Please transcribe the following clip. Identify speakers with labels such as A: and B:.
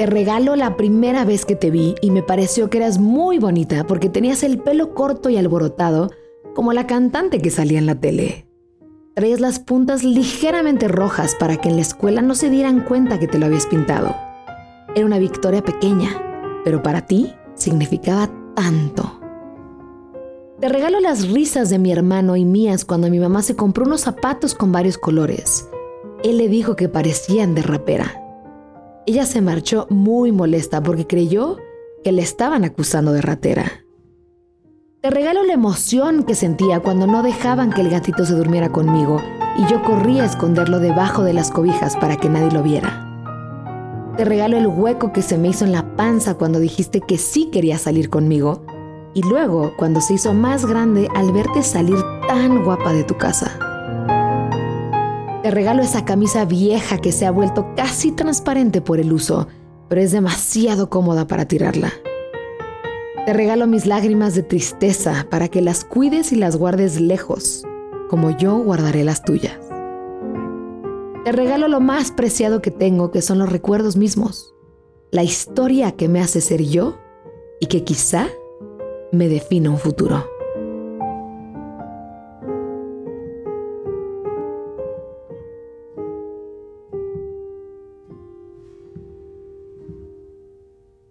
A: Te regalo la primera vez que te vi y me pareció que eras muy bonita porque tenías el pelo corto y alborotado como la cantante que salía en la tele. Traías las puntas ligeramente rojas para que en la escuela no se dieran cuenta que te lo habías pintado. Era una victoria pequeña, pero para ti significaba tanto. Te regalo las risas de mi hermano y mías cuando mi mamá se compró unos zapatos con varios colores. Él le dijo que parecían de rapera. Ella se marchó muy molesta porque creyó que le estaban acusando de ratera. Te regalo la emoción que sentía cuando no dejaban que el gatito se durmiera conmigo y yo corría a esconderlo debajo de las cobijas para que nadie lo viera. Te regalo el hueco que se me hizo en la panza cuando dijiste que sí querías salir conmigo y luego cuando se hizo más grande al verte salir tan guapa de tu casa. Te regalo esa camisa vieja que se ha vuelto casi transparente por el uso, pero es demasiado cómoda para tirarla. Te regalo mis lágrimas de tristeza para que las cuides y las guardes lejos, como yo guardaré las tuyas. Te regalo lo más preciado que tengo, que son los recuerdos mismos, la historia que me hace ser yo y que quizá me defina un futuro.